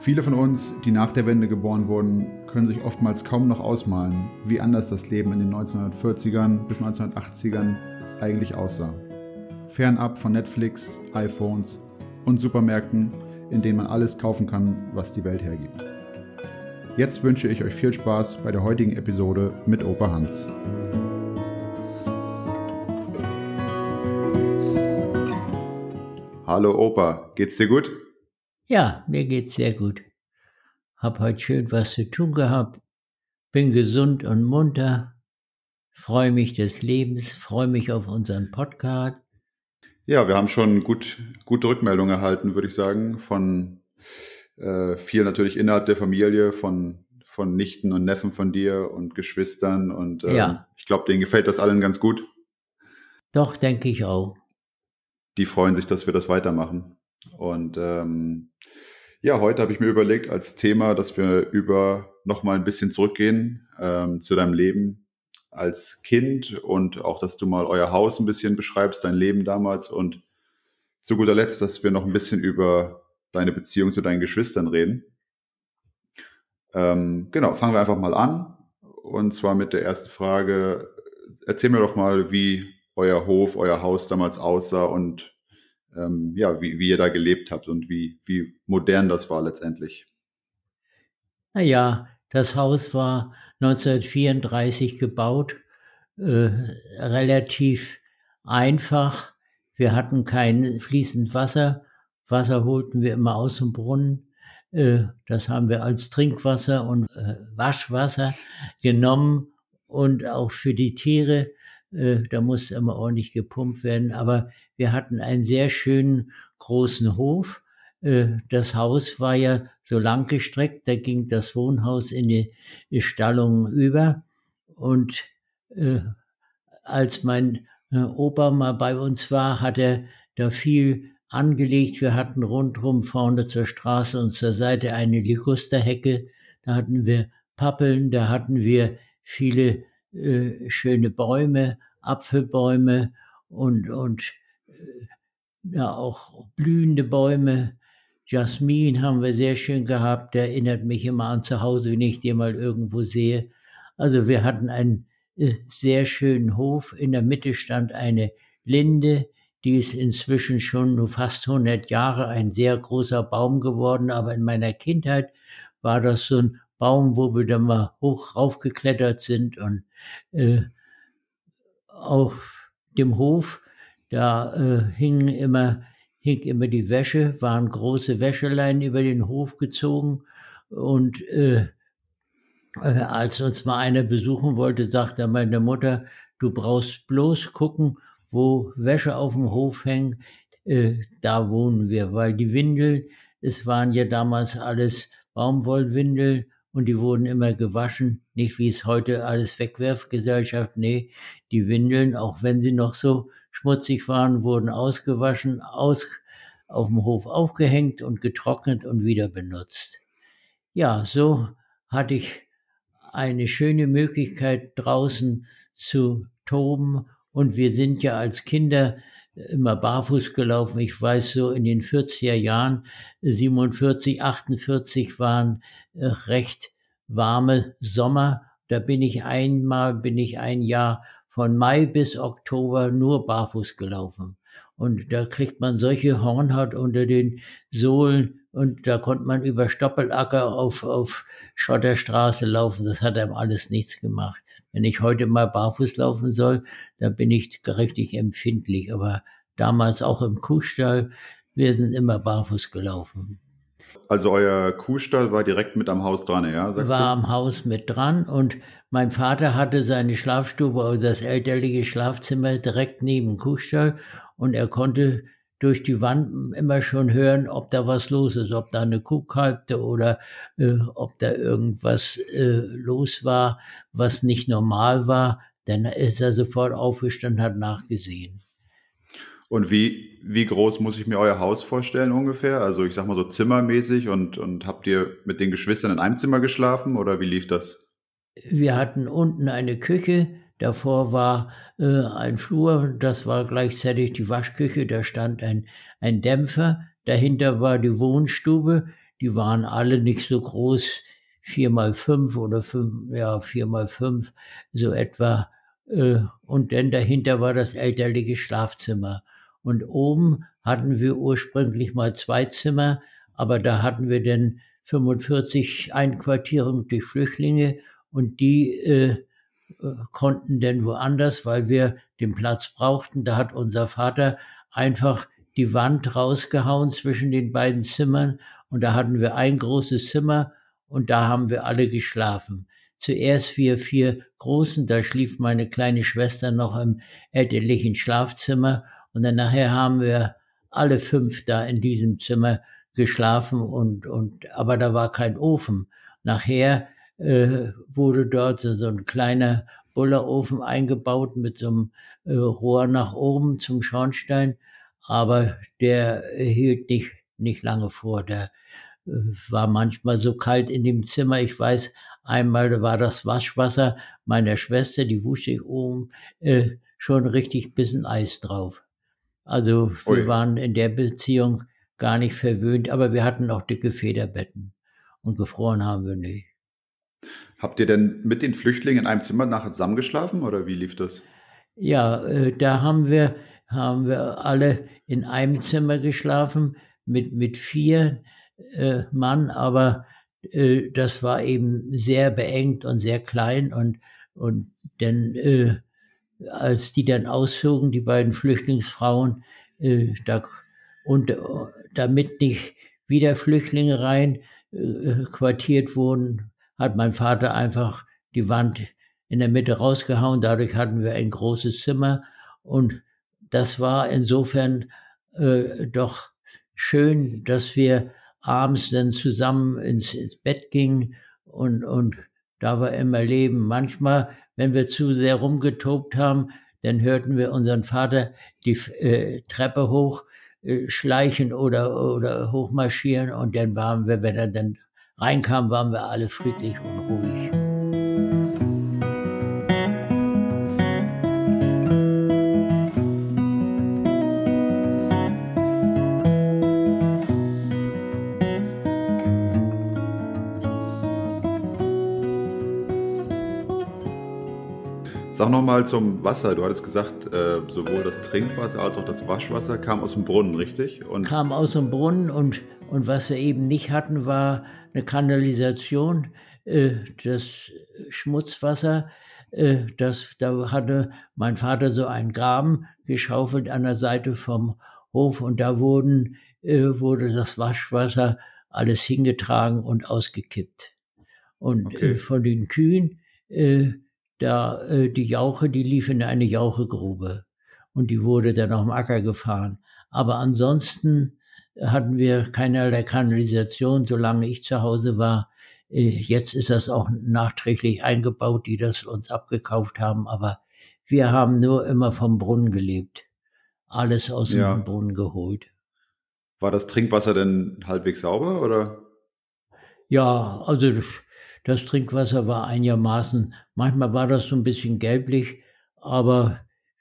Viele von uns, die nach der Wende geboren wurden, können sich oftmals kaum noch ausmalen, wie anders das Leben in den 1940ern bis 1980ern eigentlich aussah. Fernab von Netflix, iPhones und Supermärkten, in denen man alles kaufen kann, was die Welt hergibt. Jetzt wünsche ich euch viel Spaß bei der heutigen Episode mit Opa Hans. Hallo Opa, geht's dir gut? Ja, mir geht's sehr gut. Hab heute schön was zu tun gehabt. Bin gesund und munter. Freue mich des Lebens, freue mich auf unseren Podcast. Ja, wir haben schon gut, gute Rückmeldungen erhalten, würde ich sagen, von äh, viel natürlich innerhalb der Familie, von, von Nichten und Neffen von dir und Geschwistern. Und äh, ja. ich glaube, denen gefällt das allen ganz gut. Doch, denke ich auch. Die freuen sich, dass wir das weitermachen. Und ähm, ja, heute habe ich mir überlegt als Thema, dass wir über nochmal ein bisschen zurückgehen ähm, zu deinem Leben als Kind und auch, dass du mal euer Haus ein bisschen beschreibst, dein Leben damals und zu guter Letzt, dass wir noch ein bisschen über deine Beziehung zu deinen Geschwistern reden. Ähm, genau, fangen wir einfach mal an. Und zwar mit der ersten Frage. Erzähl mir doch mal, wie euer Hof, euer Haus damals aussah und ähm, ja, wie, wie ihr da gelebt habt und wie, wie modern das war letztendlich. Naja, das Haus war 1934 gebaut, äh, relativ einfach. Wir hatten kein fließend Wasser. Wasser holten wir immer aus dem Brunnen. Äh, das haben wir als Trinkwasser und äh, Waschwasser genommen und auch für die Tiere äh, da musste immer ordentlich gepumpt werden. Aber wir hatten einen sehr schönen großen Hof. Äh, das Haus war ja so lang gestreckt, da ging das Wohnhaus in die, Stallung über. Und äh, als mein Opa mal bei uns war, hat er da viel angelegt. Wir hatten rundherum vorne zur Straße und zur Seite eine Ligusterhecke. Da hatten wir Pappeln, da hatten wir viele äh, schöne Bäume, Apfelbäume und, und äh, ja, auch blühende Bäume. Jasmin haben wir sehr schön gehabt, der erinnert mich immer an zu Hause, wenn ich den mal irgendwo sehe. Also wir hatten einen äh, sehr schönen Hof. In der Mitte stand eine Linde, die ist inzwischen schon nur fast 100 Jahre ein sehr großer Baum geworden, aber in meiner Kindheit war das so ein Baum, wo wir dann mal hoch raufgeklettert sind und äh, auf dem Hof, da äh, hingen immer, hing immer die Wäsche, waren große Wäscheleien über den Hof gezogen und äh, äh, als uns mal einer besuchen wollte, sagte meine Mutter, du brauchst bloß gucken, wo Wäsche auf dem Hof hängen, äh, da wohnen wir, weil die Windeln, es waren ja damals alles Baumwollwindeln und die wurden immer gewaschen, nicht wie es heute alles Wegwerfgesellschaft, nee, die Windeln, auch wenn sie noch so schmutzig waren, wurden ausgewaschen, aus, auf dem Hof aufgehängt und getrocknet und wieder benutzt. Ja, so hatte ich eine schöne Möglichkeit draußen zu toben und wir sind ja als Kinder immer barfuß gelaufen. Ich weiß so in den 40er Jahren, 47, 48 waren äh, recht warme Sommer. Da bin ich einmal, bin ich ein Jahr von Mai bis Oktober nur barfuß gelaufen. Und da kriegt man solche Hornhaut unter den Sohlen und da konnte man über Stoppelacker auf, auf Schotterstraße laufen. Das hat einem alles nichts gemacht. Wenn ich heute mal barfuß laufen soll, dann bin ich richtig empfindlich. Aber damals auch im Kuhstall, wir sind immer barfuß gelaufen. Also euer Kuhstall war direkt mit am Haus dran, ja? Sagst war du? am Haus mit dran und mein Vater hatte seine Schlafstube, also das elterliche Schlafzimmer direkt neben dem Kuhstall und er konnte durch die Wand immer schon hören, ob da was los ist, ob da eine Kuh kalbte oder äh, ob da irgendwas äh, los war, was nicht normal war. Dann ist er sofort aufgestanden, hat nachgesehen. Und wie, wie groß muss ich mir euer Haus vorstellen ungefähr? Also ich sag mal so zimmermäßig und, und habt ihr mit den Geschwistern in einem Zimmer geschlafen oder wie lief das? Wir hatten unten eine Küche, Davor war äh, ein Flur, das war gleichzeitig die Waschküche, da stand ein, ein Dämpfer, dahinter war die Wohnstube, die waren alle nicht so groß, vier mal fünf oder fünf, ja, vier mal fünf, so etwa. Äh, und dann dahinter war das elterliche Schlafzimmer. Und oben hatten wir ursprünglich mal zwei Zimmer, aber da hatten wir dann 45 Einquartierungen durch Flüchtlinge und die äh, äh, konnten denn woanders, weil wir den Platz brauchten. Da hat unser Vater einfach die Wand rausgehauen zwischen den beiden Zimmern und da hatten wir ein großes Zimmer und da haben wir alle geschlafen. Zuerst wir vier Großen, da schlief meine kleine Schwester noch im elterlichen Schlafzimmer und dann nachher haben wir alle fünf da in diesem Zimmer geschlafen und, und, aber da war kein Ofen. Nachher äh, wurde dort so, so ein kleiner Bullerofen eingebaut mit so einem äh, Rohr nach oben zum Schornstein, aber der hielt nicht, nicht lange vor. Der äh, war manchmal so kalt in dem Zimmer. Ich weiß, einmal war das Waschwasser meiner Schwester, die wusste ich oben, äh, schon richtig bisschen Eis drauf. Also wir Ui. waren in der Beziehung gar nicht verwöhnt, aber wir hatten auch dicke Federbetten und gefroren haben wir nicht. Habt ihr denn mit den Flüchtlingen in einem Zimmer nachher zusammengeschlafen oder wie lief das? Ja, äh, da haben wir, haben wir alle in einem Zimmer geschlafen mit, mit vier äh, Mann, aber äh, das war eben sehr beengt und sehr klein und, und dann, äh, als die dann auszogen, die beiden Flüchtlingsfrauen, äh, da, und äh, damit nicht wieder Flüchtlinge rein quartiert wurden, hat mein Vater einfach die Wand in der Mitte rausgehauen. Dadurch hatten wir ein großes Zimmer und das war insofern äh, doch schön, dass wir abends dann zusammen ins, ins Bett gingen und, und da war immer Leben. Manchmal, wenn wir zu sehr rumgetobt haben, dann hörten wir unseren Vater die äh, Treppe hoch äh, schleichen oder, oder hochmarschieren und dann waren wir, wenn er dann reinkam, waren wir alle friedlich und ruhig. Sag nochmal zum Wasser. Du hattest gesagt, äh, sowohl das Trinkwasser als auch das Waschwasser kam aus dem Brunnen, richtig? Und kam aus dem Brunnen und, und was wir eben nicht hatten, war eine Kanalisation, äh, das Schmutzwasser, äh, das, da hatte mein Vater so einen Graben geschaufelt an der Seite vom Hof und da wurden, äh, wurde das Waschwasser alles hingetragen und ausgekippt. Und okay. von den Kühen, da die Jauche, die lief in eine Jauchegrube und die wurde dann auf dem Acker gefahren. Aber ansonsten hatten wir keinerlei Kanalisation, solange ich zu Hause war. Äh, jetzt ist das auch nachträglich eingebaut, die das uns abgekauft haben, aber wir haben nur immer vom Brunnen gelebt. Alles aus ja. dem Brunnen geholt. War das Trinkwasser denn halbwegs sauber oder? Ja, also das, Trinkwasser war einigermaßen, manchmal war das so ein bisschen gelblich, aber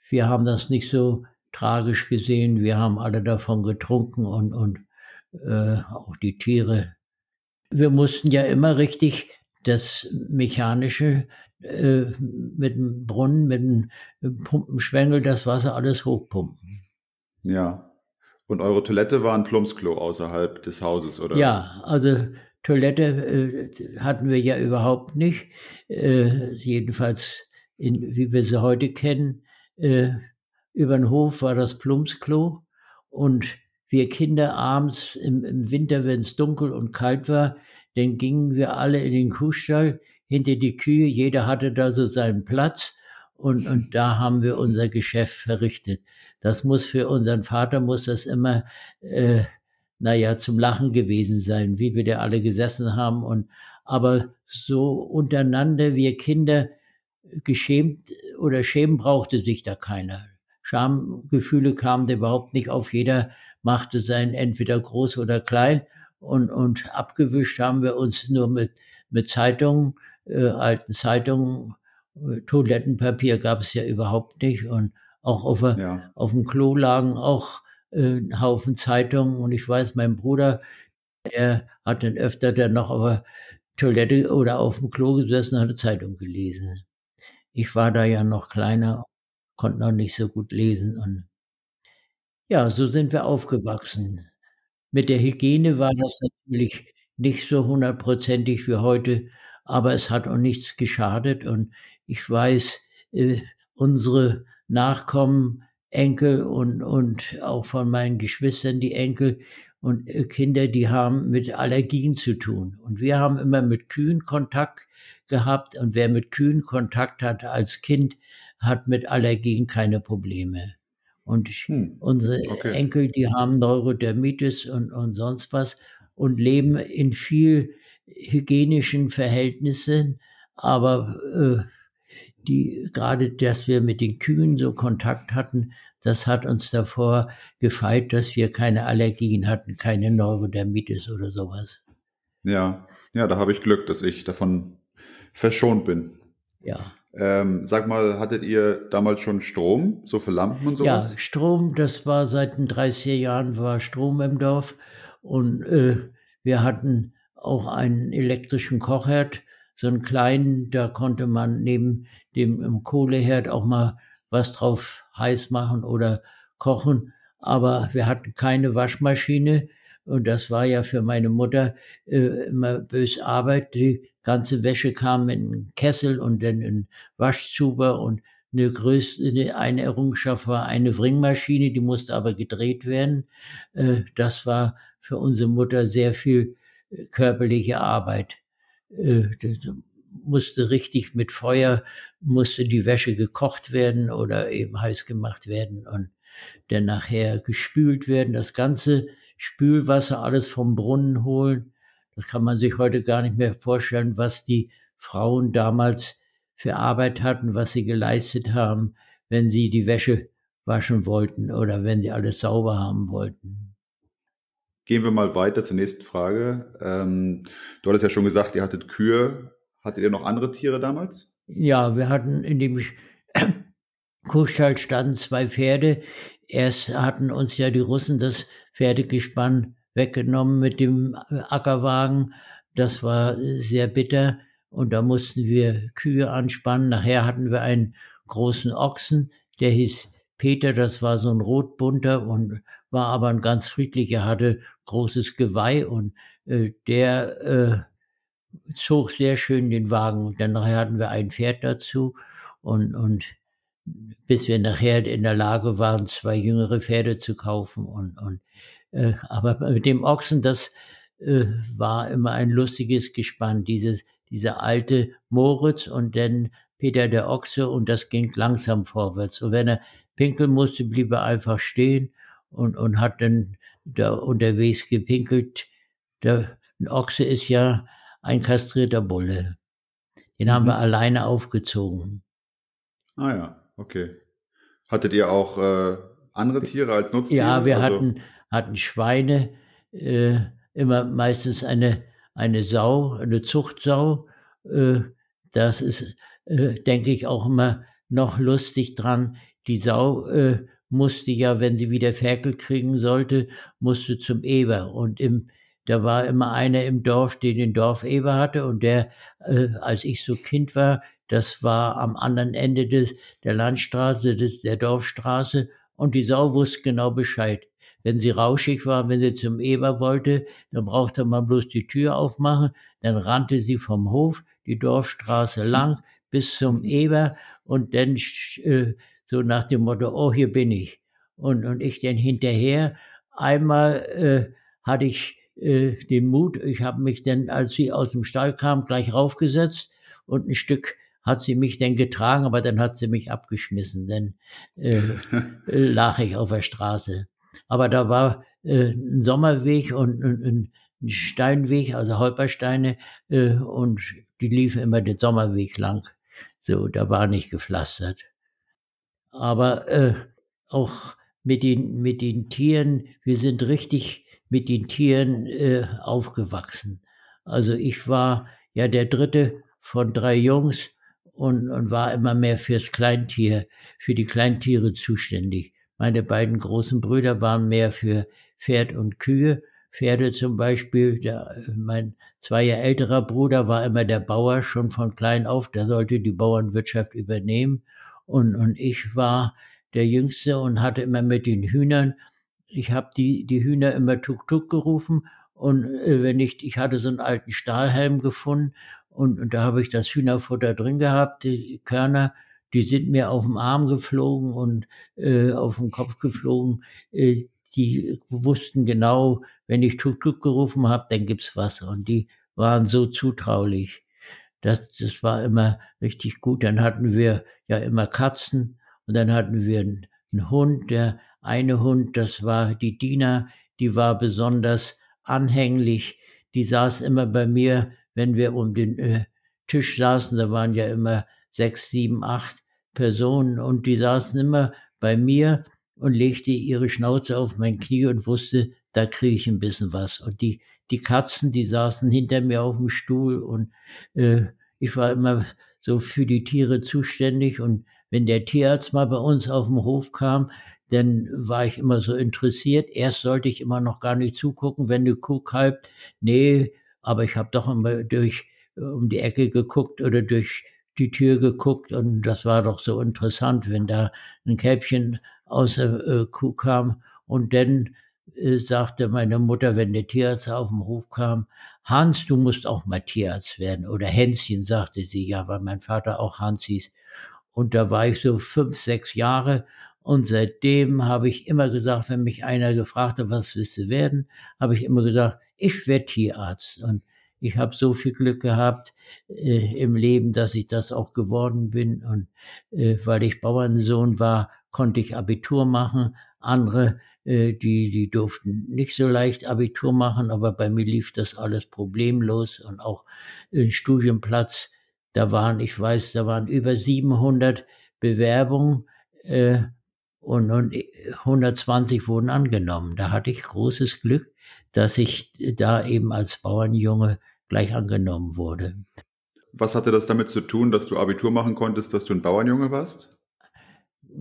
wir haben das nicht so tragisch gesehen. Wir haben alle davon getrunken und, und äh, auch die Tiere. Wir mussten ja immer richtig das Mechanische äh, mit dem Brunnen, mit dem Pumpenschwengel, das Wasser alles hochpumpen. Ja. Und eure Toilette war ein Plumpsklo außerhalb des Hauses, oder? Ja, also Toilette äh, hatten wir ja überhaupt nicht. Äh, jedenfalls, in, wie wir sie heute kennen. Äh, über den Hof war das Plumpsklo und wir Kinder abends im, im Winter, wenn es dunkel und kalt war, dann gingen wir alle in den Kuhstall hinter die Kühe. Jeder hatte da so seinen Platz und, und da haben wir unser Geschäft verrichtet. Das muss für unseren Vater, muss das immer, äh, naja, zum Lachen gewesen sein, wie wir da alle gesessen haben. Und, aber so untereinander, wir Kinder, geschämt oder schämen brauchte sich da keiner. Schamgefühle kamen da überhaupt nicht auf. Jeder machte sein entweder groß oder klein und, und abgewischt haben wir uns nur mit, mit Zeitungen, äh, alten Zeitungen. Toilettenpapier gab es ja überhaupt nicht und auch auf, ja. auf dem Klo lagen auch äh, ein Haufen Zeitungen und ich weiß, mein Bruder, der hat dann öfter dann noch auf der Toilette oder auf dem Klo gesessen und hat Zeitung gelesen. Ich war da ja noch kleiner, konnte noch nicht so gut lesen und ja, so sind wir aufgewachsen. Mit der Hygiene war das natürlich nicht so hundertprozentig wie heute, aber es hat auch nichts geschadet und ich weiß, äh, unsere Nachkommen, Enkel und, und auch von meinen Geschwistern die Enkel und äh, Kinder, die haben mit Allergien zu tun. Und wir haben immer mit Kühen Kontakt gehabt und wer mit Kühen Kontakt hatte als Kind, hat mit Allergien keine Probleme. Und hm, unsere okay. Enkel, die haben Neurodermitis und, und sonst was und leben in viel hygienischen Verhältnissen, aber äh, die, gerade, dass wir mit den Kühen so Kontakt hatten, das hat uns davor gefeit, dass wir keine Allergien hatten, keine Neurodermitis oder sowas. Ja, ja, da habe ich Glück, dass ich davon verschont bin. Ja. Ähm, sag mal, hattet ihr damals schon Strom, so für Lampen und sowas? Ja, Strom, das war seit den 30er Jahren war Strom im Dorf und äh, wir hatten auch einen elektrischen Kochherd, so einen kleinen, da konnte man neben dem Kohleherd auch mal was drauf heiß machen oder kochen, aber wir hatten keine Waschmaschine und das war ja für meine Mutter äh, immer bös Arbeit. Die ganze Wäsche kam in einen Kessel und dann in Waschzuber und eine größte, eine Errungenschaft war eine Wringmaschine, die musste aber gedreht werden. Äh, das war für unsere Mutter sehr viel äh, körperliche Arbeit. Äh, musste richtig mit Feuer, musste die Wäsche gekocht werden oder eben heiß gemacht werden und dann nachher gespült werden. Das ganze Spülwasser alles vom Brunnen holen. Das kann man sich heute gar nicht mehr vorstellen, was die Frauen damals für Arbeit hatten, was sie geleistet haben, wenn sie die Wäsche waschen wollten oder wenn sie alles sauber haben wollten. Gehen wir mal weiter zur nächsten Frage. Ähm, du hattest ja schon gesagt, ihr hattet Kühe. Hattet ihr noch andere Tiere damals? Ja, wir hatten in dem Kuhstall standen zwei Pferde. Erst hatten uns ja die Russen das Pferdegespann weggenommen mit dem Ackerwagen. Das war sehr bitter und da mussten wir Kühe anspannen. Nachher hatten wir einen großen Ochsen, der hieß Peter, das war so ein rotbunter und war aber ein ganz friedlicher, hatte großes Geweih und äh, der äh, zog sehr schön den Wagen. Dann hatten wir ein Pferd dazu und, und bis wir nachher in der Lage waren, zwei jüngere Pferde zu kaufen. Und, und, äh, aber mit dem Ochsen, das äh, war immer ein lustiges Gespann, dieses, dieser alte Moritz und dann Peter der Ochse und das ging langsam vorwärts. Und wenn er pinkeln musste, blieb er einfach stehen und, und hat dann da unterwegs gepinkelt. Der Ochse ist ja ein kastrierter Bulle. Den mhm. haben wir mhm. alleine aufgezogen. Ah ja, okay. Hattet ihr auch äh, andere Tiere als Nutztiere? Ja, wir also... hatten, hatten Schweine, äh, immer meistens eine, eine Sau, eine Zuchtsau. Äh, das ist, äh, denke ich, auch immer noch lustig dran. Die Sau äh, musste ja, wenn sie wieder Ferkel kriegen sollte, musste zum Eber. Und im, da war immer einer im Dorf, der den Dorfeber hatte und der, äh, als ich so Kind war, das war am anderen Ende des, der Landstraße, des, der Dorfstraße und die Sau wusste genau Bescheid. Wenn sie rauschig war, wenn sie zum Eber wollte, dann brauchte man bloß die Tür aufmachen, dann rannte sie vom Hof die Dorfstraße lang bis zum Eber und dann äh, so nach dem Motto, oh, hier bin ich. Und, und ich dann hinterher. Einmal äh, hatte ich äh, den Mut. Ich habe mich dann, als sie aus dem Stall kam, gleich raufgesetzt und ein Stück hat sie mich denn getragen, aber dann hat sie mich abgeschmissen, dann äh, lag ich auf der Straße. Aber da war äh, ein Sommerweg und ein, ein Steinweg, also Holpersteine, äh, und die liefen immer den Sommerweg lang. So, da war nicht gepflastert. Aber äh, auch mit den, mit den Tieren, wir sind richtig mit den Tieren äh, aufgewachsen. Also ich war ja der dritte von drei Jungs und, und war immer mehr fürs Kleintier, für die Kleintiere zuständig. Meine beiden großen Brüder waren mehr für Pferd und Kühe. Pferde zum Beispiel, der, mein zwei Jahre älterer Bruder war immer der Bauer schon von klein auf, der sollte die Bauernwirtschaft übernehmen. Und, und ich war der Jüngste und hatte immer mit den Hühnern, ich habe die, die Hühner immer Tuk-Tuk gerufen und äh, wenn ich, ich hatte so einen alten Stahlhelm gefunden und, und da habe ich das Hühnerfutter drin gehabt, die Körner, die sind mir auf dem Arm geflogen und äh, auf den Kopf geflogen. Äh, die wussten genau, wenn ich Tuk-Tuk gerufen habe, dann gibt's was. Und die waren so zutraulich. Das, das war immer richtig gut. Dann hatten wir ja immer Katzen und dann hatten wir einen, einen Hund. Der eine Hund, das war die Dina, die war besonders anhänglich. Die saß immer bei mir, wenn wir um den äh, Tisch saßen. Da waren ja immer sechs, sieben, acht Personen und die saßen immer bei mir und legte ihre Schnauze auf mein Knie und wusste, da kriege ich ein bisschen was. Und die, die Katzen, die saßen hinter mir auf dem Stuhl und äh, ich war immer so für die Tiere zuständig. Und wenn der Tierarzt mal bei uns auf dem Hof kam, dann war ich immer so interessiert. Erst sollte ich immer noch gar nicht zugucken, wenn eine Kuh kalbt. Nee, aber ich habe doch immer durch äh, um die Ecke geguckt oder durch die Tür geguckt und das war doch so interessant, wenn da ein Kälbchen aus der äh, Kuh kam und dann äh, sagte meine Mutter, wenn der Tierarzt auf den Hof kam, Hans, du musst auch mal Tierarzt werden. Oder Hänschen, sagte sie, ja, weil mein Vater auch Hans hieß. Und da war ich so fünf, sechs Jahre. Und seitdem habe ich immer gesagt, wenn mich einer gefragt hat, was willst du werden, habe ich immer gesagt, ich werde Tierarzt. Und ich habe so viel Glück gehabt äh, im Leben, dass ich das auch geworden bin. Und äh, weil ich Bauernsohn war, konnte ich Abitur machen. Andere, äh, die, die durften nicht so leicht Abitur machen, aber bei mir lief das alles problemlos und auch ein Studienplatz. Da waren, ich weiß, da waren über 700 Bewerbungen äh, und, und 120 wurden angenommen. Da hatte ich großes Glück, dass ich da eben als Bauernjunge gleich angenommen wurde. Was hatte das damit zu tun, dass du Abitur machen konntest, dass du ein Bauernjunge warst?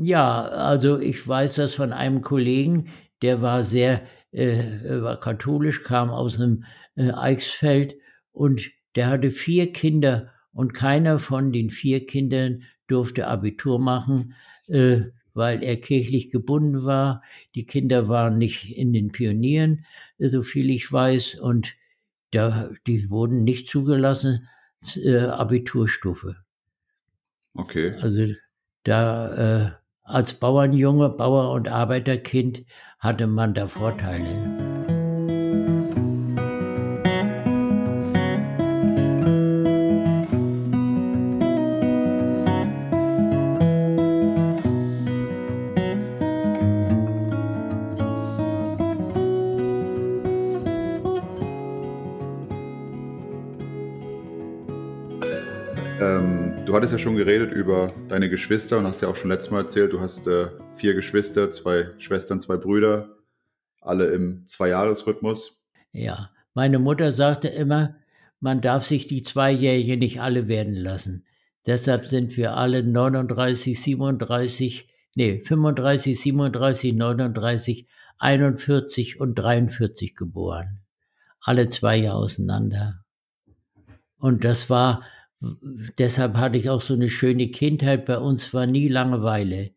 Ja, also ich weiß das von einem Kollegen, der war sehr, äh, war katholisch, kam aus einem äh, Eichsfeld und der hatte vier Kinder und keiner von den vier Kindern durfte Abitur machen, äh, weil er kirchlich gebunden war. Die Kinder waren nicht in den Pionieren, so viel ich weiß, und da, die wurden nicht zugelassen, äh, Abiturstufe. Okay. Also da äh, als Bauernjunge, Bauer- und Arbeiterkind hatte man da Vorteile. Hattest ja schon geredet über deine Geschwister und hast ja auch schon letztes Mal erzählt, du hast äh, vier Geschwister, zwei Schwestern, zwei Brüder, alle im Zweijahresrhythmus. Ja, meine Mutter sagte immer, man darf sich die Zweijährigen nicht alle werden lassen. Deshalb sind wir alle 39, 37, nee, 35, 37, 39, 41 und 43 geboren. Alle zwei Jahre auseinander. Und das war deshalb hatte ich auch so eine schöne Kindheit. Bei uns war nie Langeweile.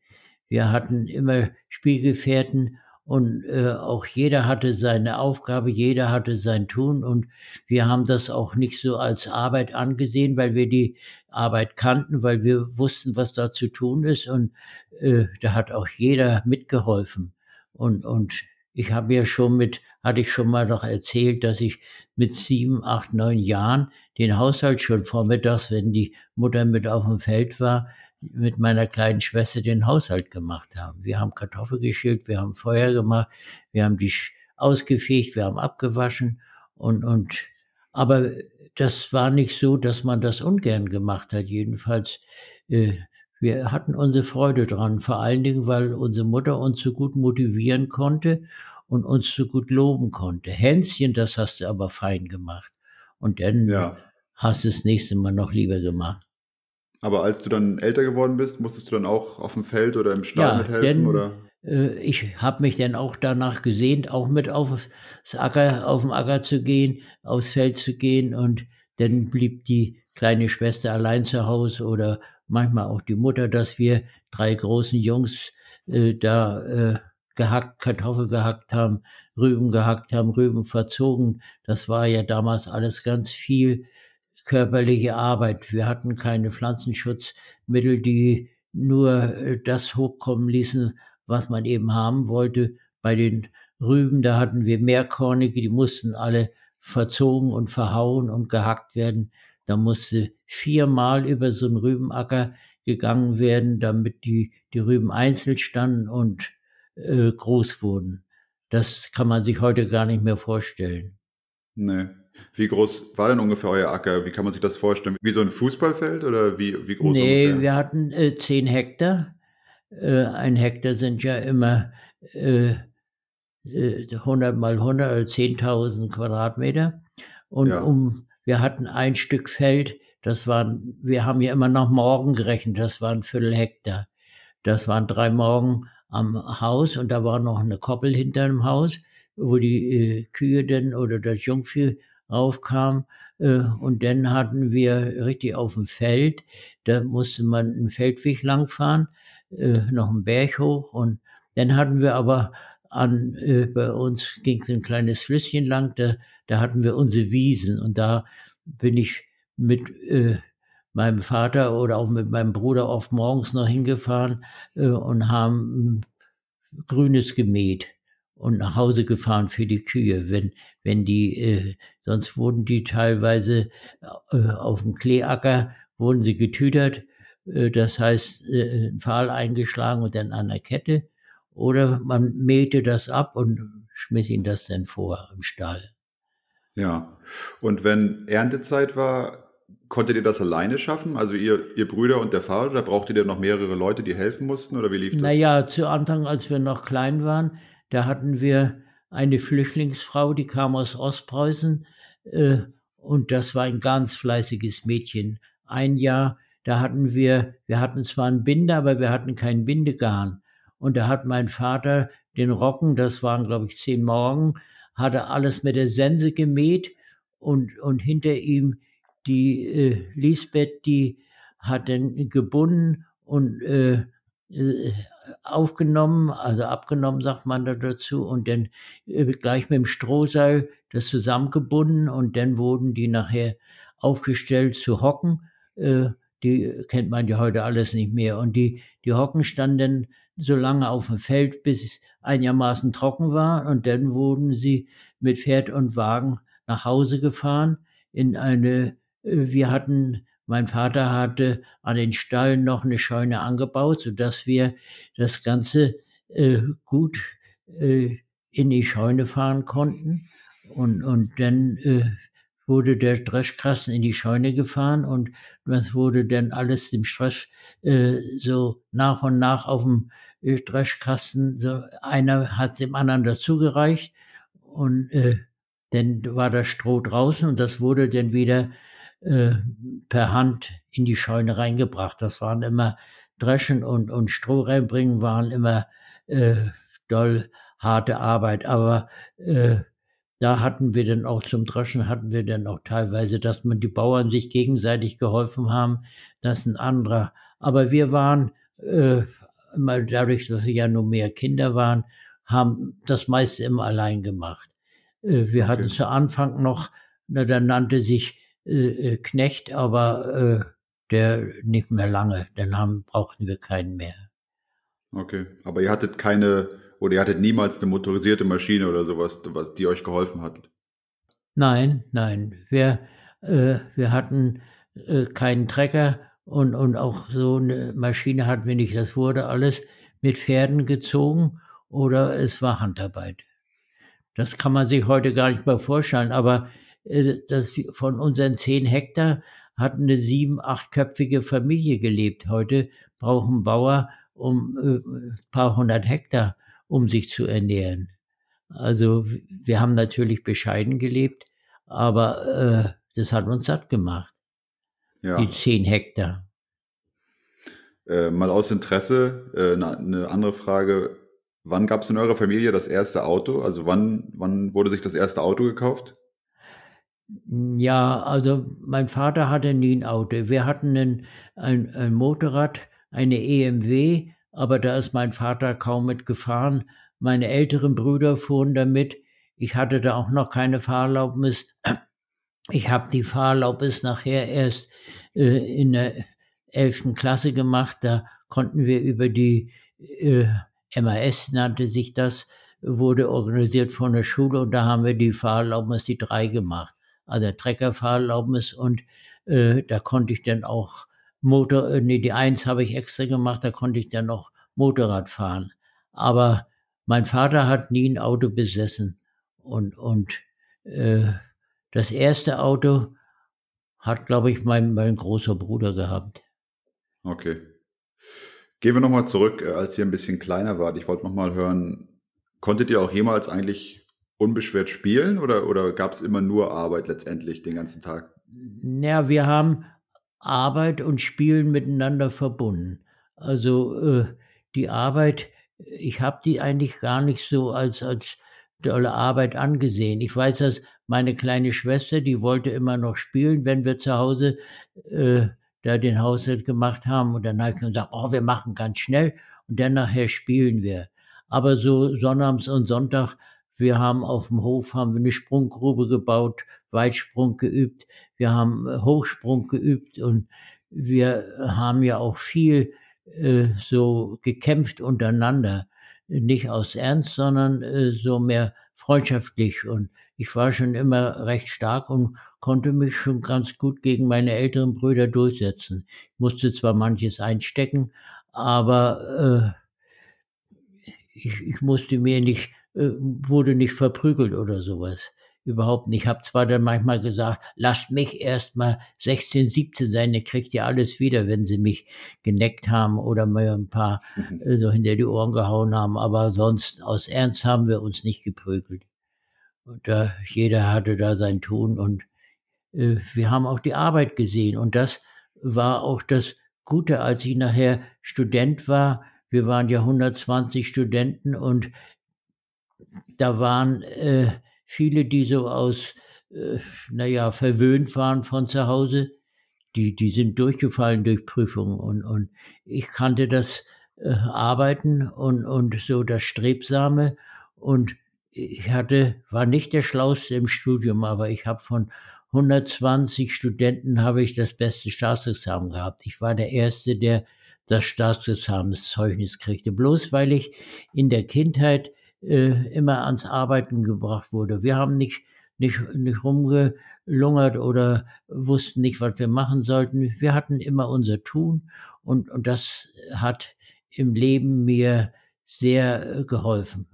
Wir hatten immer Spielgefährten und äh, auch jeder hatte seine Aufgabe, jeder hatte sein Tun und wir haben das auch nicht so als Arbeit angesehen, weil wir die Arbeit kannten, weil wir wussten, was da zu tun ist und äh, da hat auch jeder mitgeholfen und, und ich habe ja schon mit, hatte ich schon mal noch erzählt, dass ich mit sieben, acht, neun Jahren den Haushalt schon vormittags, wenn die Mutter mit auf dem Feld war, mit meiner kleinen Schwester den Haushalt gemacht haben. Wir haben Kartoffeln geschält, wir haben Feuer gemacht, wir haben die ausgefegt, wir haben abgewaschen und, und, aber das war nicht so, dass man das ungern gemacht hat. Jedenfalls, äh, wir hatten unsere Freude dran, vor allen Dingen, weil unsere Mutter uns so gut motivieren konnte und uns so gut loben konnte. Hänschen, das hast du aber fein gemacht. Und dann ja. Hast du das nächste Mal noch lieber gemacht. Aber als du dann älter geworden bist, musstest du dann auch auf dem Feld oder im Stall ja, mithelfen? Denn, oder? Äh, ich habe mich dann auch danach gesehnt, auch mit aufs Acker, auf den Acker zu gehen, aufs Feld zu gehen. Und dann blieb die kleine Schwester allein zu Hause oder manchmal auch die Mutter, dass wir drei großen Jungs äh, da äh, gehackt, Kartoffel gehackt haben, Rüben gehackt haben, Rüben verzogen. Das war ja damals alles ganz viel körperliche Arbeit. Wir hatten keine Pflanzenschutzmittel, die nur äh, das hochkommen ließen, was man eben haben wollte. Bei den Rüben, da hatten wir mehrkornige, die mussten alle verzogen und verhauen und gehackt werden. Da musste viermal über so einen Rübenacker gegangen werden, damit die, die Rüben einzeln standen und äh, groß wurden. Das kann man sich heute gar nicht mehr vorstellen. Nee. Wie groß war denn ungefähr euer Acker? Wie kann man sich das vorstellen? Wie so ein Fußballfeld oder wie, wie groß nee, ungefähr? wir hatten äh, zehn Hektar. Äh, ein Hektar sind ja immer äh, 100 äh, mal 100, also 10.000 Quadratmeter. Und ja. um, wir hatten ein Stück Feld, das waren, wir haben ja immer nach Morgen gerechnet, das waren Viertel Hektar. Das waren drei Morgen am Haus und da war noch eine Koppel hinter dem Haus, wo die äh, Kühe denn oder das Jungvieh raufkam. Äh, und dann hatten wir richtig auf dem Feld, da musste man einen Feldweg langfahren, äh, noch einen Berg hoch und dann hatten wir aber an, äh, bei uns ging es ein kleines Flüsschen lang, da, da hatten wir unsere Wiesen und da bin ich mit meinem Vater oder auch mit meinem Bruder oft morgens noch hingefahren und haben Grünes gemäht und nach Hause gefahren für die Kühe, wenn, wenn die, äh, sonst wurden die teilweise äh, auf dem Kleeacker, wurden sie getütert, äh, das heißt, äh, ein Pfahl eingeschlagen und dann an der Kette, oder man mähte das ab und schmiss ihnen das dann vor im Stall. Ja, und wenn Erntezeit war, Konntet ihr das alleine schaffen? Also ihr, ihr Brüder und der Vater, da brauchtet ihr noch mehrere Leute, die helfen mussten oder wie lief das? Naja, zu Anfang, als wir noch klein waren, da hatten wir eine Flüchtlingsfrau, die kam aus Ostpreußen äh, und das war ein ganz fleißiges Mädchen. Ein Jahr, da hatten wir, wir hatten zwar einen Binder, aber wir hatten keinen Bindegarn. Und da hat mein Vater den Rocken, das waren glaube ich zehn Morgen, hatte alles mit der Sense gemäht und, und hinter ihm die äh, Lisbeth, die hat dann gebunden und äh, äh, aufgenommen, also abgenommen, sagt man da dazu, und dann äh, gleich mit dem Strohseil das zusammengebunden und dann wurden die nachher aufgestellt zu Hocken. Äh, die kennt man ja heute alles nicht mehr. Und die, die Hocken standen so lange auf dem Feld, bis es einigermaßen trocken war. Und dann wurden sie mit Pferd und Wagen nach Hause gefahren in eine äh, wir hatten, mein Vater hatte an den Stallen noch eine Scheune angebaut, sodass wir das Ganze äh, gut äh, in die Scheune fahren konnten. Und, und dann äh, wurde der Dreschkasten in die Scheune gefahren und das wurde dann alles dem Stress äh, so nach und nach auf dem äh, Dreschkasten, so einer hat dem anderen dazugereicht und äh, dann war das Stroh draußen und das wurde dann wieder äh, per Hand in die Scheune reingebracht. Das waren immer Dreschen und, und Stroh reinbringen, waren immer äh, doll harte Arbeit. Aber äh, da hatten wir dann auch zum Dreschen, hatten wir dann auch teilweise, dass man die Bauern sich gegenseitig geholfen haben, dass ein anderer. Aber wir waren, äh, immer dadurch, dass wir ja nur mehr Kinder waren, haben das meiste immer allein gemacht. Äh, wir okay. hatten zu Anfang noch, na, da nannte sich äh, äh, Knecht, aber äh, der nicht mehr lange. Dann haben, brauchten wir keinen mehr. Okay, aber ihr hattet keine oder ihr hattet niemals eine motorisierte Maschine oder sowas, was, die euch geholfen hat? Nein, nein. Wir, äh, wir hatten äh, keinen Trecker und, und auch so eine Maschine hatten wir nicht. Das wurde alles mit Pferden gezogen oder es war Handarbeit. Das kann man sich heute gar nicht mehr vorstellen, aber äh, das, von unseren zehn Hektar hat eine sieben-, achtköpfige Familie gelebt. Heute brauchen Bauer um äh, ein paar hundert Hektar, um sich zu ernähren. Also wir haben natürlich bescheiden gelebt, aber äh, das hat uns satt gemacht. Ja. Die zehn Hektar. Äh, mal aus Interesse, äh, eine, eine andere Frage. Wann gab es in eurer Familie das erste Auto? Also wann, wann wurde sich das erste Auto gekauft? Ja, also mein Vater hatte nie ein Auto. Wir hatten ein, ein, ein Motorrad, eine EMW, aber da ist mein Vater kaum mitgefahren. Meine älteren Brüder fuhren damit. Ich hatte da auch noch keine Fahrerlaubnis. Ich habe die Fahrerlaubnis nachher erst äh, in der 11. Klasse gemacht. Da konnten wir über die äh, MAS, nannte sich das, wurde organisiert von der Schule und da haben wir die Fahrerlaubnis, die drei gemacht. Also Treckerfahrerlaubnis und äh, da konnte ich dann auch Motor, äh, nee, die eins habe ich extra gemacht, da konnte ich dann noch Motorrad fahren. Aber mein Vater hat nie ein Auto besessen und, und äh, das erste Auto hat, glaube ich, mein, mein großer Bruder gehabt. Okay. Gehen wir nochmal zurück, äh, als ihr ein bisschen kleiner wart. Ich wollte nochmal hören, konntet ihr auch jemals eigentlich unbeschwert spielen oder, oder gab es immer nur Arbeit letztendlich den ganzen Tag? Ja, wir haben Arbeit und Spielen miteinander verbunden. Also äh, die Arbeit, ich habe die eigentlich gar nicht so als, als tolle Arbeit angesehen. Ich weiß, dass meine kleine Schwester, die wollte immer noch spielen, wenn wir zu Hause äh, da den Haushalt gemacht haben. Und dann habe ich gesagt, oh, wir machen ganz schnell und dann nachher spielen wir. Aber so Sonnabends und Sonntag, wir haben auf dem Hof haben wir eine Sprunggrube gebaut, Weitsprung geübt, wir haben äh, Hochsprung geübt und wir haben ja auch viel äh, so gekämpft untereinander. Nicht aus Ernst, sondern äh, so mehr freundschaftlich. Und ich war schon immer recht stark und konnte mich schon ganz gut gegen meine älteren Brüder durchsetzen. Ich musste zwar manches einstecken, aber äh, ich, ich musste mir nicht, wurde nicht verprügelt oder sowas überhaupt nicht. Ich habe zwar dann manchmal gesagt, lasst mich erst mal 16, 17 sein, ihr kriegt ja alles wieder, wenn sie mich geneckt haben oder mir ein paar mhm. so hinter die Ohren gehauen haben, aber sonst aus Ernst haben wir uns nicht geprügelt. Und da, jeder hatte da sein Tun und äh, wir haben auch die Arbeit gesehen und das war auch das Gute, als ich nachher Student war. Wir waren ja 120 Studenten und da waren äh, viele, die so aus, äh, naja, verwöhnt waren von zu Hause, die, die sind durchgefallen durch Prüfungen und, und ich kannte das äh, Arbeiten und, und so das Strebsame und ich hatte, war nicht der Schlauste im Studium, aber ich habe von 120 Studenten habe ich das beste Staatsexamen gehabt. Ich war der Erste, der das Staatsexamenszeugnis kriegte, bloß weil ich in der Kindheit äh, immer ans Arbeiten gebracht wurde. Wir haben nicht, nicht, nicht rumgelungert oder wussten nicht, was wir machen sollten. Wir hatten immer unser Tun und, und das hat im Leben mir sehr äh, geholfen.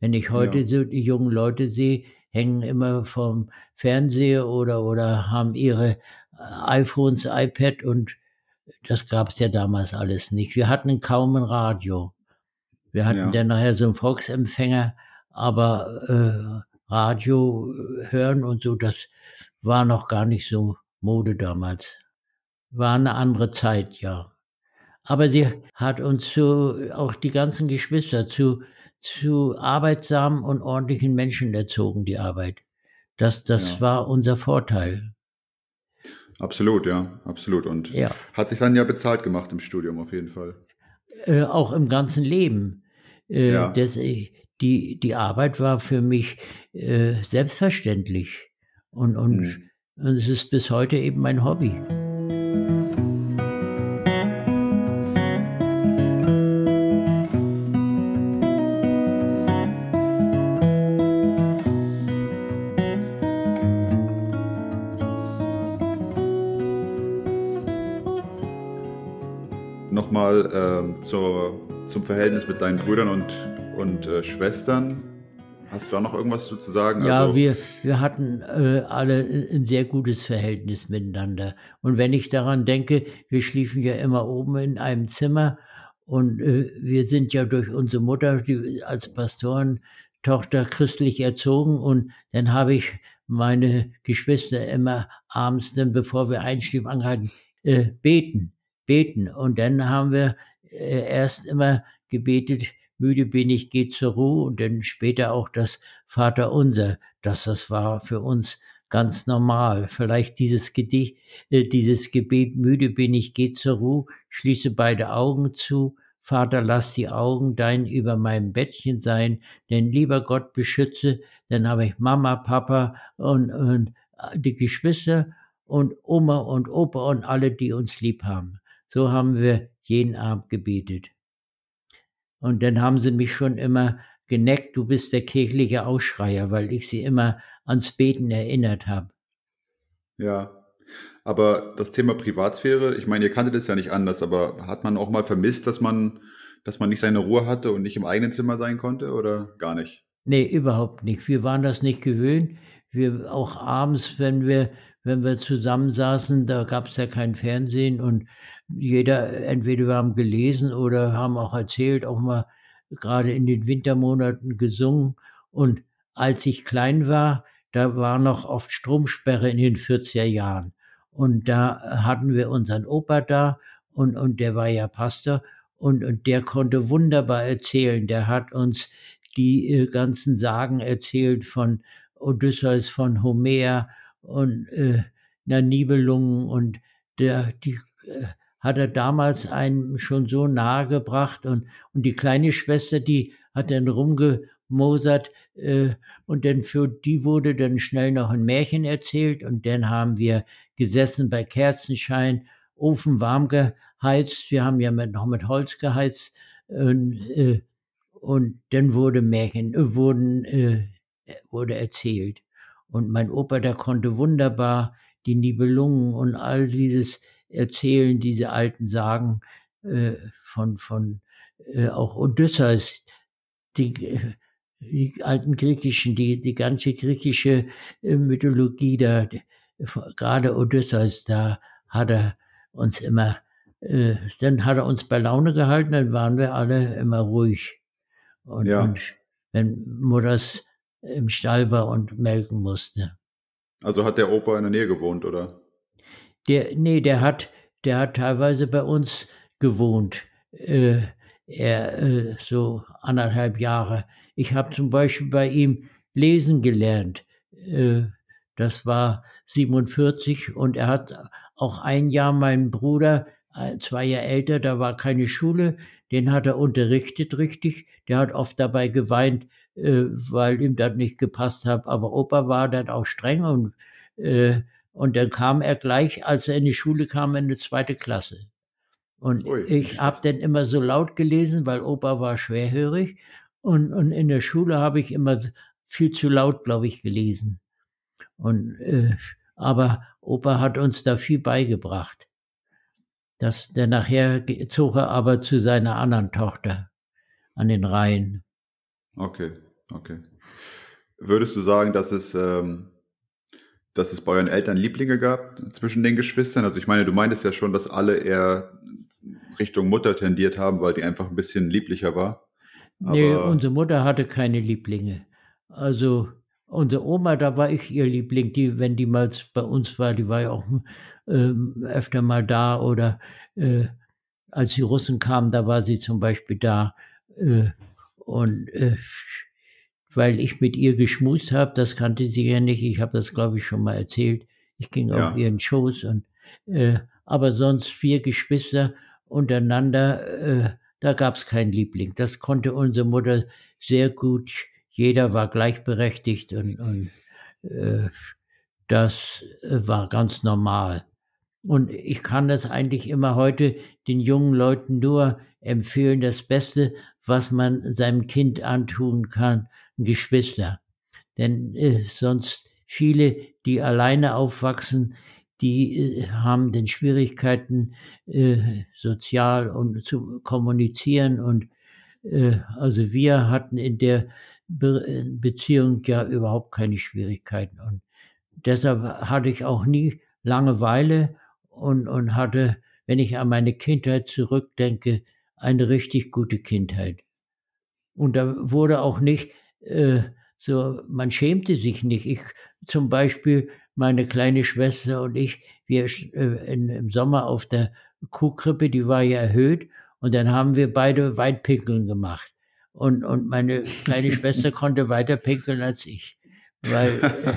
Wenn ich heute ja. so die jungen Leute sehe, hängen immer vom Fernseher oder, oder haben ihre äh, iPhones, iPad und das gab es ja damals alles nicht. Wir hatten kaum ein Radio. Wir hatten ja. dann nachher so einen Volksempfänger, aber äh, Radio hören und so, das war noch gar nicht so Mode damals. War eine andere Zeit, ja. Aber sie hat uns zu, auch die ganzen Geschwister zu, zu arbeitsamen und ordentlichen Menschen erzogen, die Arbeit. Das, das ja. war unser Vorteil. Absolut, ja, absolut. Und ja. hat sich dann ja bezahlt gemacht im Studium auf jeden Fall. Äh, auch im ganzen Leben. Äh, ja. das, äh, die, die Arbeit war für mich äh, selbstverständlich. Und, und, mhm. und es ist bis heute eben mein Hobby. Äh, zum Verhältnis mit deinen Brüdern und, und äh, Schwestern. Hast du da noch irgendwas zu sagen? Ja, also, wir, wir hatten äh, alle ein sehr gutes Verhältnis miteinander. Und wenn ich daran denke, wir schliefen ja immer oben in einem Zimmer und äh, wir sind ja durch unsere Mutter die, als Pastorentochter christlich erzogen und dann habe ich meine Geschwister immer abends, dann bevor wir einschliefen, angehalten, äh, beten, beten. Und dann haben wir äh, erst immer gebetet, müde bin ich, geht zur Ruhe und dann später auch das Vater unser, dass das war für uns ganz normal. Vielleicht dieses Gedicht, äh, dieses Gebet, müde bin ich, geht zur Ruhe, schließe beide Augen zu, Vater, lass die Augen dein über meinem Bettchen sein, denn lieber Gott beschütze, dann habe ich Mama, Papa und, und äh, die Geschwister und Oma und Opa und alle, die uns lieb haben. So haben wir jeden Abend gebetet. Und dann haben sie mich schon immer geneckt, du bist der kirchliche Ausschreier, weil ich sie immer ans Beten erinnert habe. Ja, aber das Thema Privatsphäre, ich meine, ihr kanntet es ja nicht anders, aber hat man auch mal vermisst, dass man, dass man nicht seine Ruhe hatte und nicht im eigenen Zimmer sein konnte oder gar nicht? Nee, überhaupt nicht. Wir waren das nicht gewöhnt. Wir auch abends, wenn wir, wenn wir zusammensaßen, da gab es ja kein Fernsehen und jeder, entweder wir haben gelesen oder haben auch erzählt, auch mal gerade in den Wintermonaten gesungen. Und als ich klein war, da war noch oft Stromsperre in den 40er Jahren. Und da hatten wir unseren Opa da und, und der war ja Pastor und, und der konnte wunderbar erzählen. Der hat uns die äh, ganzen Sagen erzählt von Odysseus, von Homer und äh, na, Nibelungen und der, die äh, hat er damals einem schon so nahe gebracht und, und die kleine Schwester, die hat dann rumgemosert äh, und dann für die wurde dann schnell noch ein Märchen erzählt und dann haben wir gesessen bei Kerzenschein, Ofen warm geheizt. Wir haben ja mit, noch mit Holz geheizt. Und, äh, und dann wurde Märchen, äh, wurden, äh, wurde erzählt. Und mein Opa, der konnte wunderbar die Nibelungen und all dieses erzählen, diese alten Sagen äh, von, von äh, auch Odysseus, die, die alten griechischen, die, die ganze griechische äh, Mythologie da, gerade Odysseus, da hat er uns immer, äh, dann hat er uns bei Laune gehalten, dann waren wir alle immer ruhig. Und, ja. und wenn Mutters im Stall war und melken musste. Also hat der Opa in der Nähe gewohnt, oder? Der, nee, der hat, der hat teilweise bei uns gewohnt. Äh, er äh, so anderthalb Jahre. Ich habe zum Beispiel bei ihm lesen gelernt. Äh, das war 47 und er hat auch ein Jahr meinen Bruder, zwei Jahre älter, da war keine Schule, den hat er unterrichtet richtig. Der hat oft dabei geweint, äh, weil ihm das nicht gepasst hat. Aber Opa war dann auch streng und, äh, und dann kam er gleich, als er in die Schule kam, in die zweite Klasse. Und Ui, ich habe dann immer so laut gelesen, weil Opa war schwerhörig. Und, und in der Schule habe ich immer viel zu laut, glaube ich, gelesen. Und, äh, aber Opa hat uns da viel beigebracht. Das, der nachher zog er aber zu seiner anderen Tochter an den Rhein. Okay, okay. Würdest du sagen, dass es, ähm, dass es bei euren Eltern Lieblinge gab zwischen den Geschwistern? Also ich meine, du meintest ja schon, dass alle eher Richtung Mutter tendiert haben, weil die einfach ein bisschen lieblicher war. Aber nee, unsere Mutter hatte keine Lieblinge. Also Unsere Oma, da war ich ihr Liebling, die, wenn die mal bei uns war, die war ja auch ähm, öfter mal da oder äh, als die Russen kamen, da war sie zum Beispiel da. Äh, und äh, weil ich mit ihr geschmust habe, das kannte sie ja nicht, ich habe das glaube ich schon mal erzählt. Ich ging ja. auf ihren Schoß und äh, aber sonst vier Geschwister untereinander, äh, da gab es keinen Liebling. Das konnte unsere Mutter sehr gut jeder war gleichberechtigt und, und äh, das war ganz normal. Und ich kann das eigentlich immer heute den jungen Leuten nur empfehlen, das Beste, was man seinem Kind antun kann, Geschwister. Denn äh, sonst viele, die alleine aufwachsen, die äh, haben den Schwierigkeiten, äh, sozial und zu kommunizieren. Und äh, also wir hatten in der Be Beziehung ja überhaupt keine Schwierigkeiten. Und deshalb hatte ich auch nie Langeweile und, und hatte, wenn ich an meine Kindheit zurückdenke, eine richtig gute Kindheit. Und da wurde auch nicht äh, so, man schämte sich nicht. Ich zum Beispiel, meine kleine Schwester und ich, wir äh, in, im Sommer auf der Kuhkrippe, die war ja erhöht, und dann haben wir beide Weitpinkeln gemacht. Und, und meine kleine Schwester konnte weiter pinkeln als ich, weil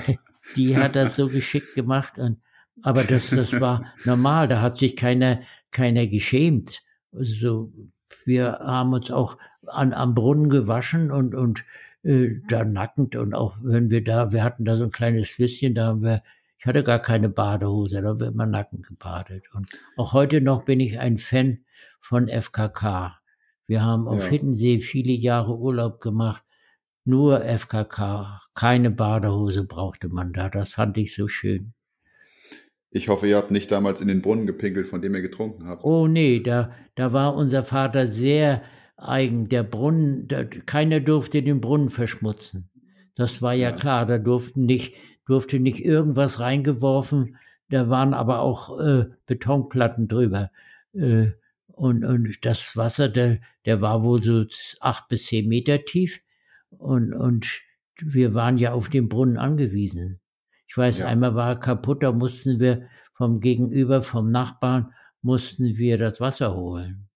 äh, die hat das so geschickt gemacht. Und, aber das, das war normal, da hat sich keiner, keiner geschämt. Also, wir haben uns auch an, am Brunnen gewaschen und, und äh, da nackend und auch wenn wir da, wir hatten da so ein kleines Flüsschen, da haben wir, ich hatte gar keine Badehose, da wird man nackend gebadet. Und auch heute noch bin ich ein Fan von FKK. Wir haben auf ja. Hiddensee viele Jahre Urlaub gemacht, nur FKK, keine Badehose brauchte man da. Das fand ich so schön. Ich hoffe, ihr habt nicht damals in den Brunnen gepinkelt, von dem ihr getrunken habt. Oh nee, da, da war unser Vater sehr eigen. Der Brunnen, der, keiner durfte den Brunnen verschmutzen. Das war ja, ja. klar, da durften nicht, durfte nicht irgendwas reingeworfen. Da waren aber auch äh, Betonplatten drüber. Äh, und, und das Wasser, der, der war wohl so acht bis zehn Meter tief. Und, und wir waren ja auf den Brunnen angewiesen. Ich weiß, ja. einmal war er kaputt, da mussten wir vom Gegenüber, vom Nachbarn, mussten wir das Wasser holen.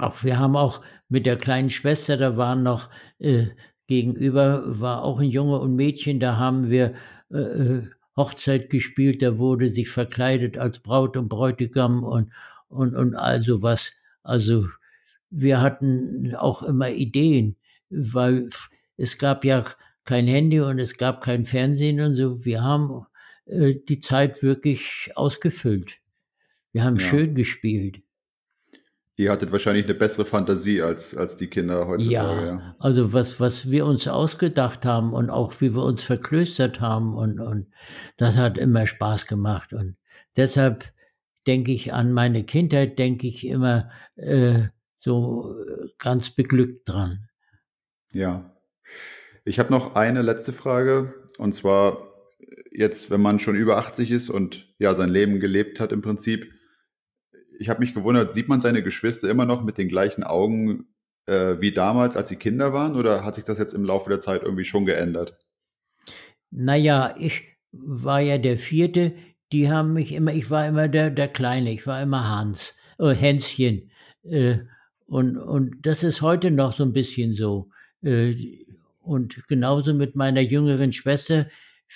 Auch wir haben auch mit der kleinen Schwester, da waren noch äh, gegenüber, war auch ein Junge und Mädchen, da haben wir äh, äh, Hochzeit gespielt, da wurde sich verkleidet als Braut und Bräutigam und, und, und all sowas. Also wir hatten auch immer Ideen, weil es gab ja kein Handy und es gab kein Fernsehen und so. Wir haben äh, die Zeit wirklich ausgefüllt. Wir haben ja. schön gespielt. Ihr hattet wahrscheinlich eine bessere Fantasie als, als die Kinder heutzutage. Ja, ja, also was, was wir uns ausgedacht haben und auch wie wir uns verklöstert haben und, und das hat immer Spaß gemacht. Und deshalb denke ich an meine Kindheit, denke ich immer äh, so ganz beglückt dran. Ja. Ich habe noch eine letzte Frage und zwar jetzt, wenn man schon über 80 ist und ja sein Leben gelebt hat im Prinzip, ich habe mich gewundert, sieht man seine Geschwister immer noch mit den gleichen Augen äh, wie damals, als sie Kinder waren, oder hat sich das jetzt im Laufe der Zeit irgendwie schon geändert? Naja, ich war ja der Vierte, die haben mich immer, ich war immer der, der Kleine, ich war immer Hans, äh, Hänschen. Äh, und, und das ist heute noch so ein bisschen so. Äh, und genauso mit meiner jüngeren Schwester,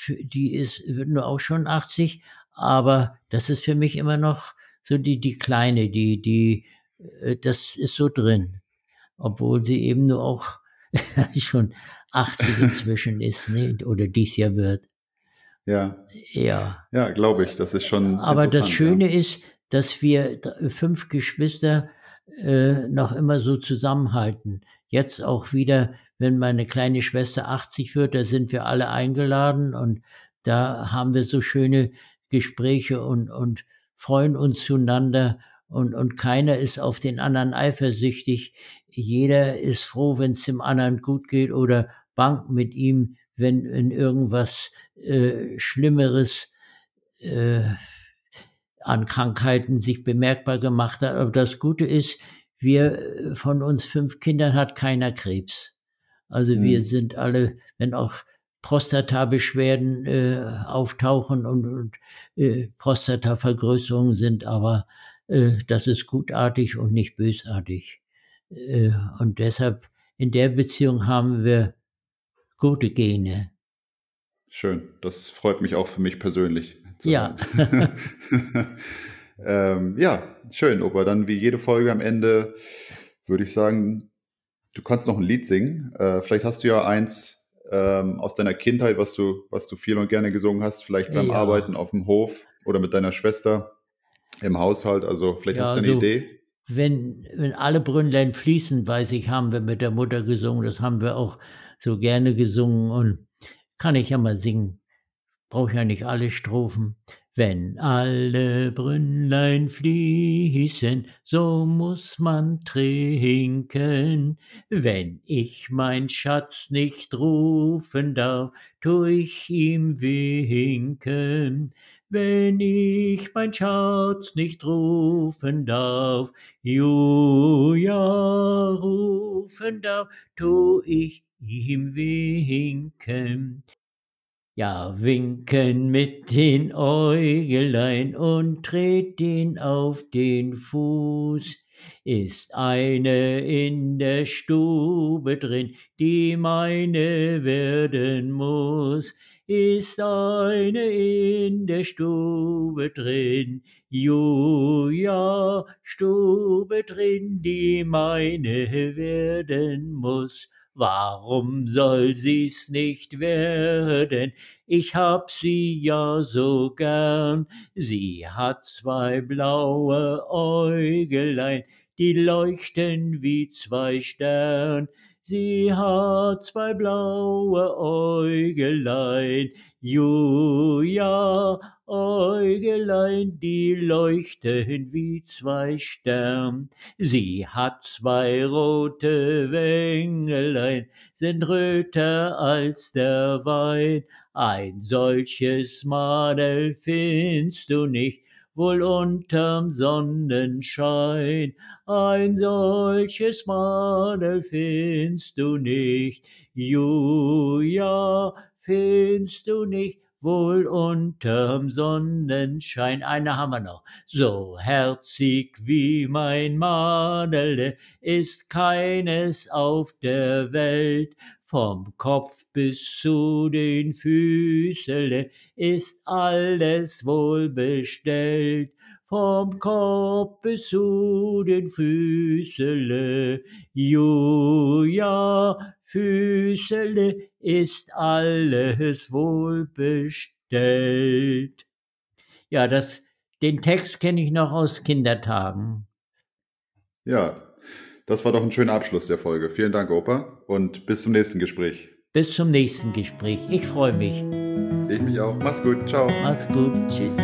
die ist, wird nur auch schon 80, aber das ist für mich immer noch so die, die Kleine, die, die, äh, das ist so drin. Obwohl sie eben nur auch schon 80 inzwischen ist, ne? oder dies Jahr wird. Ja. Ja. Ja, glaube ich. Das ist schon. Aber das Schöne ja. ist, dass wir fünf Geschwister äh, noch immer so zusammenhalten. Jetzt auch wieder, wenn meine kleine Schwester 80 wird, da sind wir alle eingeladen und da haben wir so schöne Gespräche und, und freuen uns zueinander und, und keiner ist auf den anderen eifersüchtig. Jeder ist froh, wenn es dem anderen gut geht oder bangt mit ihm, wenn, wenn irgendwas äh, Schlimmeres äh, an Krankheiten sich bemerkbar gemacht hat. Aber das Gute ist, wir äh, von uns fünf Kindern hat keiner Krebs. Also mhm. wir sind alle, wenn auch Prostatabeschwerden äh, auftauchen und, und äh, Prostatavergrößerungen sind, aber äh, das ist gutartig und nicht bösartig. Äh, und deshalb in der Beziehung haben wir gute Gene. Schön, das freut mich auch für mich persönlich. Ja. ähm, ja, schön, Opa. Dann wie jede Folge am Ende würde ich sagen, du kannst noch ein Lied singen. Äh, vielleicht hast du ja eins ähm, aus deiner Kindheit, was du, was du viel und gerne gesungen hast, vielleicht beim ja. Arbeiten auf dem Hof oder mit deiner Schwester im Haushalt? Also vielleicht ja, hast du eine also, Idee? Wenn, wenn alle Brünnlein fließen, weiß ich, haben wir mit der Mutter gesungen. Das haben wir auch so gerne gesungen und kann ich ja mal singen. Brauche ja nicht alle Strophen. Wenn alle Brünnlein fließen, so muss man trinken. Wenn ich mein Schatz nicht rufen darf, tu ich ihm winken. Wenn ich mein Schatz nicht rufen darf, Julia rufen darf, tu ich ihm winken. Ja, winken mit den Äugelein und tret ihn auf den Fuß. Ist eine in der Stube drin, die meine werden muss. Ist eine in der Stube drin, Julia, Stube drin, die meine werden muss. Warum soll sie's nicht werden? Ich hab sie ja so gern. Sie hat zwei blaue Äugelein, die leuchten wie zwei Stern. Sie hat zwei blaue Äugelein, Julia, Äugelein, die leuchten wie zwei Stern. Sie hat zwei rote Wängelein, sind röter als der Wein. Ein solches Madel findst du nicht, wohl unterm Sonnenschein. Ein solches Madel findst du nicht, Julia, findest du nicht, wohl unterm Sonnenschein. Eine haben wir noch. So herzig wie mein Madele ist keines auf der Welt. Vom Kopf bis zu den Füßele ist alles wohl bestellt. Vom Kopf bis zu den Füßele, Julia, Füßele ist alles wohl bestellt. Ja, das, den Text kenne ich noch aus Kindertagen. Ja, das war doch ein schöner Abschluss der Folge. Vielen Dank, Opa, und bis zum nächsten Gespräch. Bis zum nächsten Gespräch. Ich freue mich. Ich mich auch. Mach's gut. Ciao. Mach's gut. Tschüss.